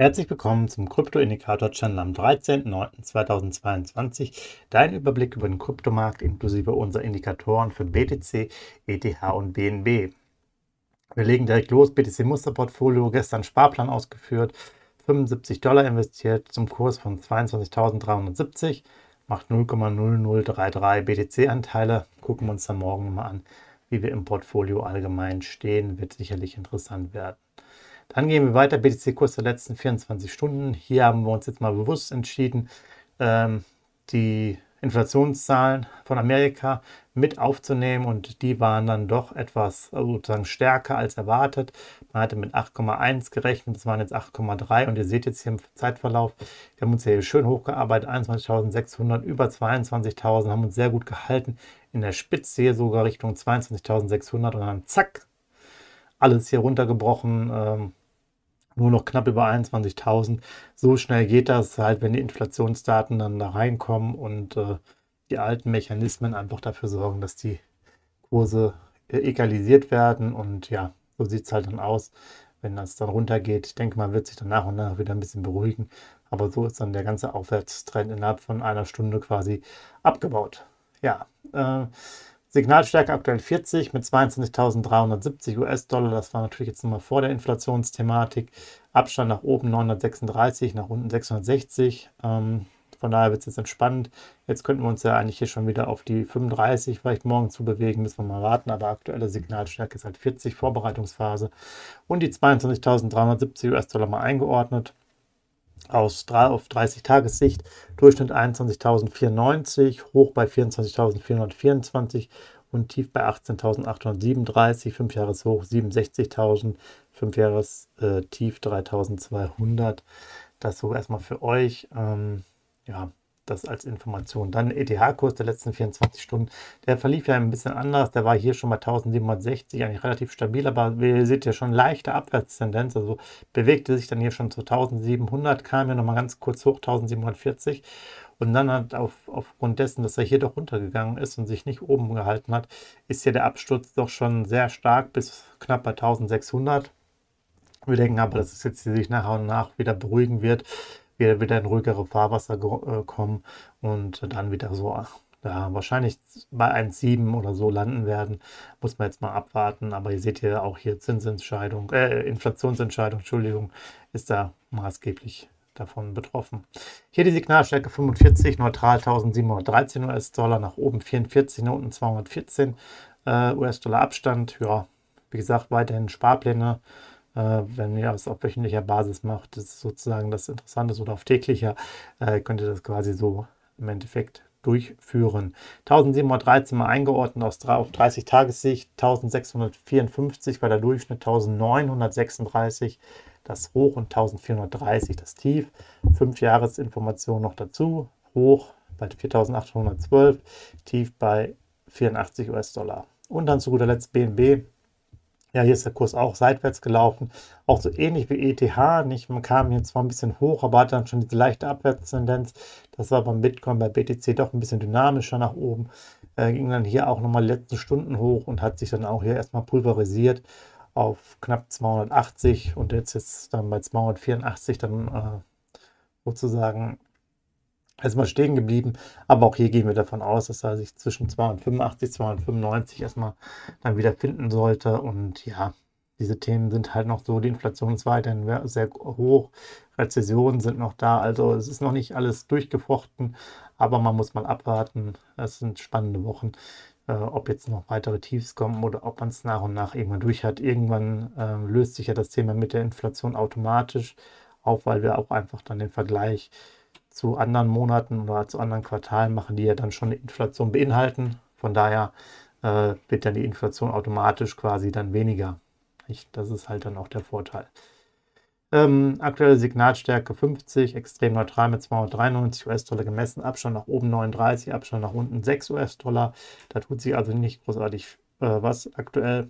Herzlich willkommen zum Krypto-Indikator-Channel am 13.09.2022. Dein Überblick über den Kryptomarkt inklusive unserer Indikatoren für BTC, ETH und BNB. Wir legen direkt los. BTC Musterportfolio, gestern Sparplan ausgeführt, 75 Dollar investiert zum Kurs von 22.370, macht 0,0033 BTC-Anteile. Gucken wir uns dann morgen nochmal an, wie wir im Portfolio allgemein stehen. Wird sicherlich interessant werden. Dann gehen wir weiter, BTC-Kurs der letzten 24 Stunden. Hier haben wir uns jetzt mal bewusst entschieden, ähm, die Inflationszahlen von Amerika mit aufzunehmen. Und die waren dann doch etwas also sozusagen stärker als erwartet. Man hatte mit 8,1 gerechnet, das waren jetzt 8,3 und ihr seht jetzt hier im Zeitverlauf, wir haben uns hier schön hochgearbeitet, 21.600, über 22.000, haben uns sehr gut gehalten, in der Spitze hier sogar Richtung 22.600 und dann zack, alles hier runtergebrochen, ähm, nur noch knapp über 21.000. So schnell geht das halt, wenn die Inflationsdaten dann da reinkommen und äh, die alten Mechanismen einfach dafür sorgen, dass die Kurse äh, egalisiert werden. Und ja, so sieht es halt dann aus, wenn das dann runtergeht. Ich denke mal, wird sich dann nach und nach wieder ein bisschen beruhigen. Aber so ist dann der ganze Aufwärtstrend innerhalb von einer Stunde quasi abgebaut. Ja, äh, Signalstärke aktuell 40 mit 22.370 US-Dollar. Das war natürlich jetzt nochmal vor der Inflationsthematik. Abstand nach oben 936, nach unten 660. Ähm, von daher wird es jetzt entspannt. Jetzt könnten wir uns ja eigentlich hier schon wieder auf die 35 vielleicht morgen zu bewegen. Müssen wir mal warten. Aber aktuelle Signalstärke ist halt 40, Vorbereitungsphase. Und die 22.370 US-Dollar mal eingeordnet aus 3 auf 30 Tagessicht, Durchschnitt 21.094, hoch bei 24.424 und tief bei 18.837, 5 Jahres hoch 67.000, 5 Jahres äh, tief 3.200. Das so erstmal für euch. Ähm, ja, das als Information. Dann ETH-Kurs der letzten 24 Stunden. Der verlief ja ein bisschen anders. Der war hier schon bei 1760, eigentlich relativ stabil, aber ihr seht ja schon leichte Abwärtstendenz. Also bewegte sich dann hier schon zu 1700, kam ja nochmal ganz kurz hoch, 1740. Und dann hat auf, aufgrund dessen, dass er hier doch runtergegangen ist und sich nicht oben gehalten hat, ist hier der Absturz doch schon sehr stark bis knapp bei 1600. Wir denken aber, dass es jetzt sich nach und nach wieder beruhigen wird wir wieder in ruhigere Fahrwasser äh, kommen und dann wieder so ja, wahrscheinlich bei 1,7 oder so landen werden. Muss man jetzt mal abwarten. Aber ihr seht hier auch hier Zinsentscheidung, äh, Inflationsentscheidung, Entschuldigung, ist da maßgeblich davon betroffen. Hier die Signalstärke 45, neutral 1713 US-Dollar, nach oben 44, nach unten 214 äh, US-Dollar Abstand. Ja, wie gesagt, weiterhin Sparpläne wenn ihr das auf wöchentlicher Basis macht, ist sozusagen das Interessante, oder auf täglicher, äh, könnt ihr das quasi so im Endeffekt durchführen. 1713 mal eingeordnet aus, auf 30 Tagessicht, 1654 war der Durchschnitt, 1936 das Hoch und 1430 das Tief. 5 Jahresinformationen noch dazu, Hoch bei 4812, Tief bei 84 US-Dollar. Und dann zu guter Letzt BNB ja, hier ist der Kurs auch seitwärts gelaufen. Auch so ähnlich wie ETH. Nicht? Man kam hier zwar ein bisschen hoch, aber hat dann schon diese leichte Abwärtstendenz. Das war beim Bitcoin, bei BTC doch ein bisschen dynamischer nach oben. Äh, ging dann hier auch nochmal letzte Stunden hoch und hat sich dann auch hier erstmal pulverisiert auf knapp 280 und jetzt ist dann bei 284 dann äh, sozusagen erstmal stehen geblieben. Aber auch hier gehen wir davon aus, dass er sich zwischen 285, 295 erstmal dann wieder finden sollte. Und ja, diese Themen sind halt noch so, die Inflation ist weiterhin sehr hoch, Rezessionen sind noch da, also es ist noch nicht alles durchgefochten, aber man muss mal abwarten. Es sind spannende Wochen, äh, ob jetzt noch weitere Tiefs kommen oder ob man es nach und nach irgendwann durch hat. Irgendwann äh, löst sich ja das Thema mit der Inflation automatisch auf, weil wir auch einfach dann den Vergleich zu anderen Monaten oder zu anderen Quartalen machen, die ja dann schon eine Inflation beinhalten. Von daher äh, wird dann die Inflation automatisch quasi dann weniger. Nicht? Das ist halt dann auch der Vorteil. Ähm, aktuelle Signalstärke 50, extrem neutral mit 293 US-Dollar gemessen, Abstand nach oben 39, Abstand nach unten 6 US-Dollar. Da tut sich also nicht großartig äh, was aktuell.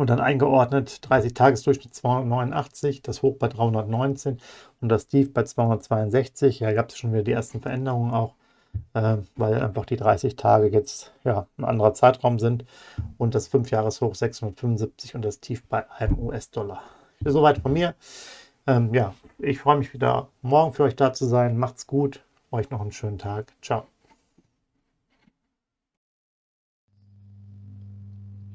Und dann eingeordnet 30-Tages-Durchschnitt 289, das Hoch bei 319 und das Tief bei 262. Ja, gab es schon wieder die ersten Veränderungen auch, äh, weil einfach die 30 Tage jetzt ja, ein anderer Zeitraum sind und das 5-Jahres-Hoch 675 und das Tief bei einem US-Dollar. Soweit von mir. Ähm, ja, ich freue mich wieder morgen für euch da zu sein. Macht's gut. Euch noch einen schönen Tag. Ciao.